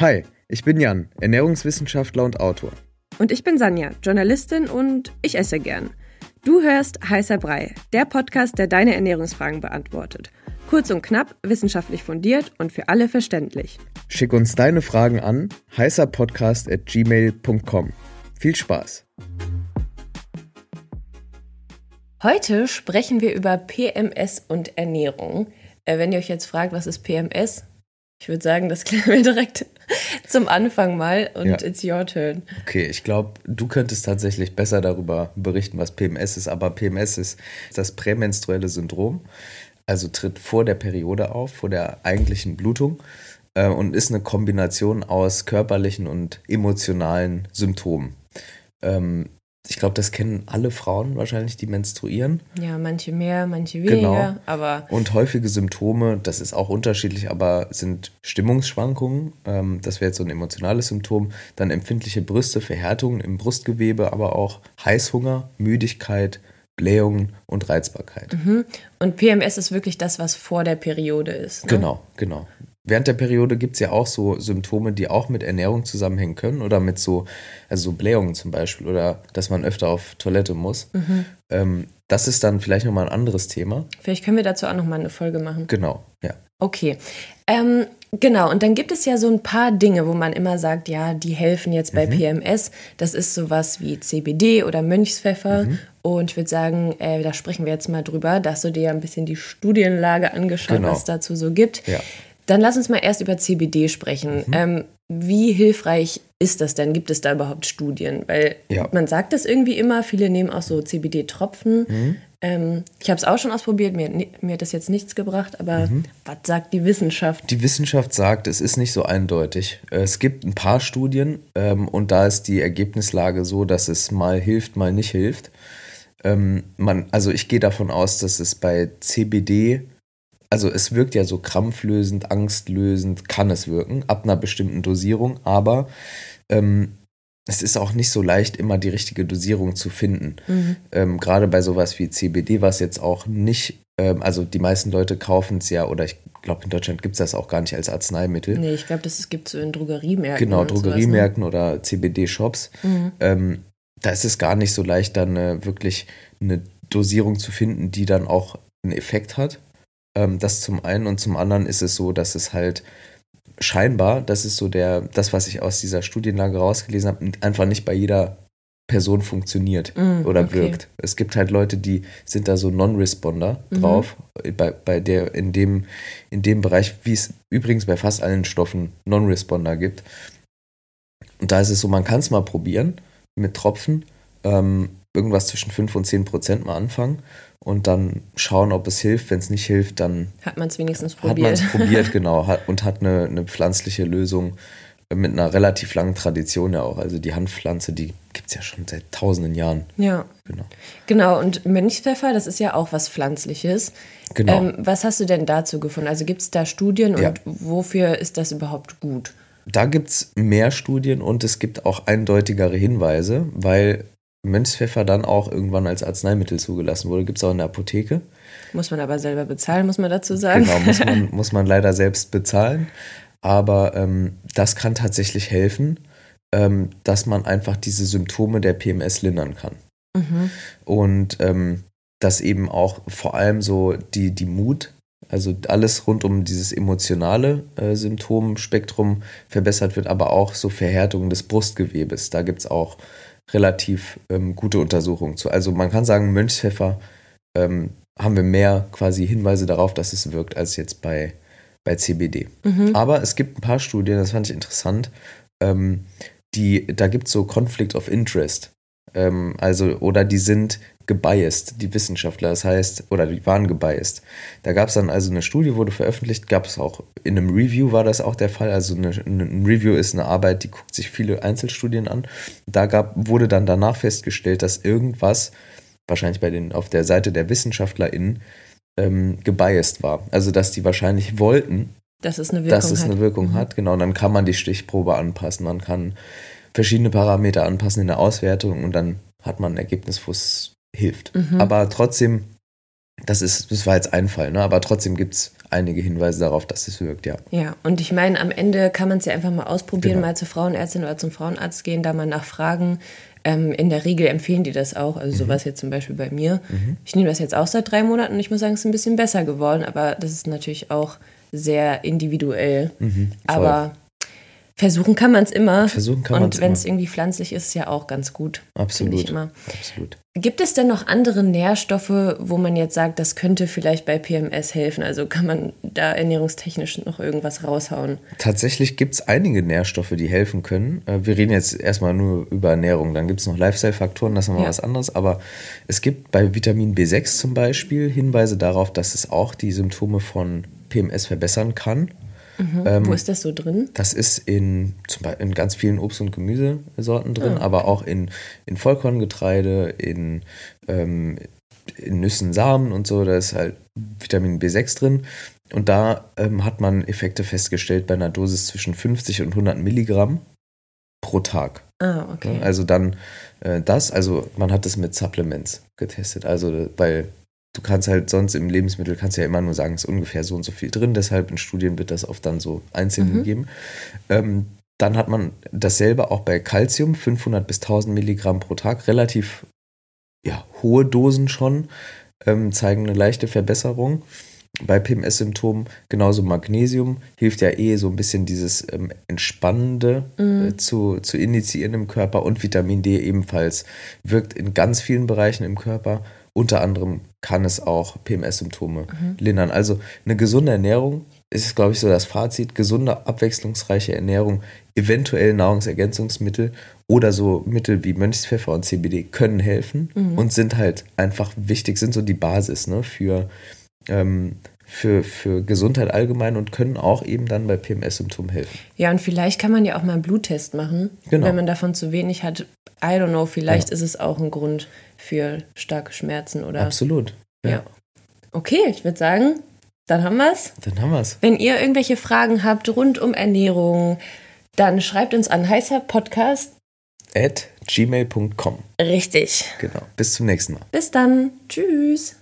Hi, ich bin Jan, Ernährungswissenschaftler und Autor. Und ich bin Sanja, Journalistin und ich esse gern. Du hörst Heißer Brei, der Podcast, der deine Ernährungsfragen beantwortet. Kurz und knapp, wissenschaftlich fundiert und für alle verständlich. Schick uns deine Fragen an heißerpodcast.gmail.com. Viel Spaß! Heute sprechen wir über PMS und Ernährung. Äh, wenn ihr euch jetzt fragt, was ist PMS? Ich würde sagen, das klären wir direkt zum Anfang mal und ja. it's your turn. Okay, ich glaube, du könntest tatsächlich besser darüber berichten, was PMS ist, aber PMS ist das prämenstruelle Syndrom, also tritt vor der Periode auf, vor der eigentlichen Blutung äh, und ist eine Kombination aus körperlichen und emotionalen Symptomen. Ähm, ich glaube, das kennen alle Frauen wahrscheinlich, die menstruieren. Ja, manche mehr, manche weniger, genau. aber. Und häufige Symptome, das ist auch unterschiedlich, aber sind Stimmungsschwankungen. Ähm, das wäre jetzt so ein emotionales Symptom. Dann empfindliche Brüste, Verhärtungen im Brustgewebe, aber auch Heißhunger, Müdigkeit, Blähungen und Reizbarkeit. Mhm. Und PMS ist wirklich das, was vor der Periode ist. Ne? Genau, genau. Während der Periode gibt es ja auch so Symptome, die auch mit Ernährung zusammenhängen können oder mit so, also so Blähungen zum Beispiel oder dass man öfter auf Toilette muss. Mhm. Ähm, das ist dann vielleicht nochmal ein anderes Thema. Vielleicht können wir dazu auch nochmal eine Folge machen. Genau, ja. Okay. Ähm, genau, und dann gibt es ja so ein paar Dinge, wo man immer sagt, ja, die helfen jetzt bei mhm. PMS. Das ist sowas wie CBD oder Mönchspfeffer. Mhm. Und ich würde sagen, äh, da sprechen wir jetzt mal drüber. Da hast du dir ja ein bisschen die Studienlage angeschaut, genau. was es dazu so gibt. Ja. Dann lass uns mal erst über CBD sprechen. Mhm. Ähm, wie hilfreich ist das denn? Gibt es da überhaupt Studien? Weil ja. man sagt das irgendwie immer, viele nehmen auch so CBD-Tropfen. Mhm. Ähm, ich habe es auch schon ausprobiert, mir, mir hat das jetzt nichts gebracht, aber mhm. was sagt die Wissenschaft? Die Wissenschaft sagt, es ist nicht so eindeutig. Es gibt ein paar Studien ähm, und da ist die Ergebnislage so, dass es mal hilft, mal nicht hilft. Ähm, man, also ich gehe davon aus, dass es bei CBD also es wirkt ja so krampflösend, angstlösend, kann es wirken, ab einer bestimmten Dosierung, aber ähm, es ist auch nicht so leicht, immer die richtige Dosierung zu finden. Mhm. Ähm, Gerade bei sowas wie CBD, was jetzt auch nicht, ähm, also die meisten Leute kaufen es ja, oder ich glaube, in Deutschland gibt es das auch gar nicht als Arzneimittel. Nee, ich glaube, das gibt es so in Drogeriemärkten. Genau, Drogeriemärkten sowas, ne? oder CBD-Shops. Mhm. Ähm, da ist es gar nicht so leicht, dann äh, wirklich eine Dosierung zu finden, die dann auch einen Effekt hat. Ähm, das zum einen und zum anderen ist es so, dass es halt scheinbar, das ist so der, das, was ich aus dieser Studienlage rausgelesen habe, einfach nicht bei jeder Person funktioniert mm, oder okay. wirkt. Es gibt halt Leute, die sind da so Non-Responder mhm. drauf, bei, bei der, in dem, in dem Bereich, wie es übrigens bei fast allen Stoffen Non-Responder gibt. Und da ist es so, man kann es mal probieren mit Tropfen, ähm, irgendwas zwischen 5 und 10 Prozent mal anfangen und dann schauen, ob es hilft. Wenn es nicht hilft, dann hat man es wenigstens probiert. Hat man es probiert, genau, hat, und hat eine, eine pflanzliche Lösung mit einer relativ langen Tradition ja auch. Also die Hanfpflanze, die gibt es ja schon seit tausenden Jahren. Ja. Genau. Genau, und Mönchspfeffer, das ist ja auch was Pflanzliches. Genau. Ähm, was hast du denn dazu gefunden? Also gibt es da Studien und ja. wofür ist das überhaupt gut? Da gibt es mehr Studien und es gibt auch eindeutigere Hinweise, weil Mönchspfeffer dann auch irgendwann als Arzneimittel zugelassen wurde. Gibt es auch in der Apotheke. Muss man aber selber bezahlen, muss man dazu sagen. Genau, muss man, muss man leider selbst bezahlen. Aber ähm, das kann tatsächlich helfen, ähm, dass man einfach diese Symptome der PMS lindern kann. Mhm. Und ähm, dass eben auch vor allem so die, die Mut, also alles rund um dieses emotionale äh, Symptomspektrum verbessert wird, aber auch so Verhärtungen des Brustgewebes. Da gibt es auch relativ ähm, gute Untersuchungen zu. Also man kann sagen, Mönchspfeffer ähm, haben wir mehr quasi Hinweise darauf, dass es wirkt, als jetzt bei, bei CBD. Mhm. Aber es gibt ein paar Studien, das fand ich interessant, ähm, die, da gibt es so Conflict of Interest. Ähm, also, oder die sind gebiased, die Wissenschaftler, das heißt, oder die waren gebiased. Da gab es dann also eine Studie, wurde veröffentlicht, gab es auch in einem Review war das auch der Fall. Also eine, ein Review ist eine Arbeit, die guckt sich viele Einzelstudien an. Da gab, wurde dann danach festgestellt, dass irgendwas, wahrscheinlich bei den, auf der Seite der WissenschaftlerInnen, ähm, gebiased war. Also dass die wahrscheinlich wollten, dass es eine Wirkung, dass es eine Wirkung hat. hat. Genau, und dann kann man die Stichprobe anpassen, man kann verschiedene Parameter anpassen in der Auswertung und dann hat man ein Ergebnis, wo es hilft. Mhm. Aber trotzdem, das ist, das war jetzt ein Fall, ne? aber trotzdem gibt es einige Hinweise darauf, dass es wirkt, ja. Ja, und ich meine, am Ende kann man es ja einfach mal ausprobieren, genau. mal zur Frauenärztin oder zum Frauenarzt gehen, da mal nachfragen. Ähm, in der Regel empfehlen die das auch. Also mhm. sowas jetzt zum Beispiel bei mir. Mhm. Ich nehme das jetzt auch seit drei Monaten und ich muss sagen, es ist ein bisschen besser geworden, aber das ist natürlich auch sehr individuell. Mhm, aber versuchen kann man es immer. Versuchen kann Und wenn es irgendwie pflanzlich ist, ist ja auch ganz gut. Absolut. Immer. Absolut. Gibt es denn noch andere Nährstoffe, wo man jetzt sagt, das könnte vielleicht bei PMS helfen? Also kann man da ernährungstechnisch noch irgendwas raushauen? Tatsächlich gibt es einige Nährstoffe, die helfen können. Äh, wir reden jetzt erstmal nur über Ernährung. Dann gibt es noch Lifestyle-Faktoren, das ist nochmal ja. was anderes. Aber es gibt bei Vitamin B6 zum Beispiel Hinweise darauf, dass es auch die Symptome von PMS verbessern kann. Mhm. Ähm, Wo ist das so drin? Das ist in, zum Beispiel in ganz vielen Obst- und Gemüsesorten drin, ah. aber auch in, in Vollkorngetreide, in, ähm, in Nüssen, Samen und so. Da ist halt Vitamin B6 drin. Und da ähm, hat man Effekte festgestellt bei einer Dosis zwischen 50 und 100 Milligramm pro Tag. Ah, okay. Also dann äh, das, also man hat das mit Supplements getestet. Also weil du kannst halt sonst im Lebensmittel kannst ja immer nur sagen, es ist ungefähr so und so viel drin, deshalb in Studien wird das oft dann so einzeln mhm. gegeben. Ähm, dann hat man dasselbe auch bei Calcium, 500 bis 1000 Milligramm pro Tag, relativ ja, hohe Dosen schon, ähm, zeigen eine leichte Verbesserung. Bei PMS-Symptomen genauso Magnesium hilft ja eh so ein bisschen dieses ähm, Entspannende mhm. äh, zu, zu initiieren im Körper und Vitamin D ebenfalls wirkt in ganz vielen Bereichen im Körper unter anderem kann es auch PMS-Symptome mhm. lindern. Also eine gesunde Ernährung ist, glaube ich, so das Fazit. Gesunde, abwechslungsreiche Ernährung, eventuell Nahrungsergänzungsmittel oder so Mittel wie Mönchspfeffer und CBD können helfen mhm. und sind halt einfach wichtig, sind so die Basis ne, für, ähm, für, für Gesundheit allgemein und können auch eben dann bei PMS-Symptomen helfen. Ja, und vielleicht kann man ja auch mal einen Bluttest machen, genau. wenn man davon zu wenig hat. I don't know, vielleicht ja. ist es auch ein Grund für starke Schmerzen oder. Absolut. Ja. ja. Okay, ich würde sagen, dann haben wir es. Dann haben wir es. Wenn ihr irgendwelche Fragen habt rund um Ernährung, dann schreibt uns an heißer Podcast at gmail.com. Richtig. Genau. Bis zum nächsten Mal. Bis dann. Tschüss.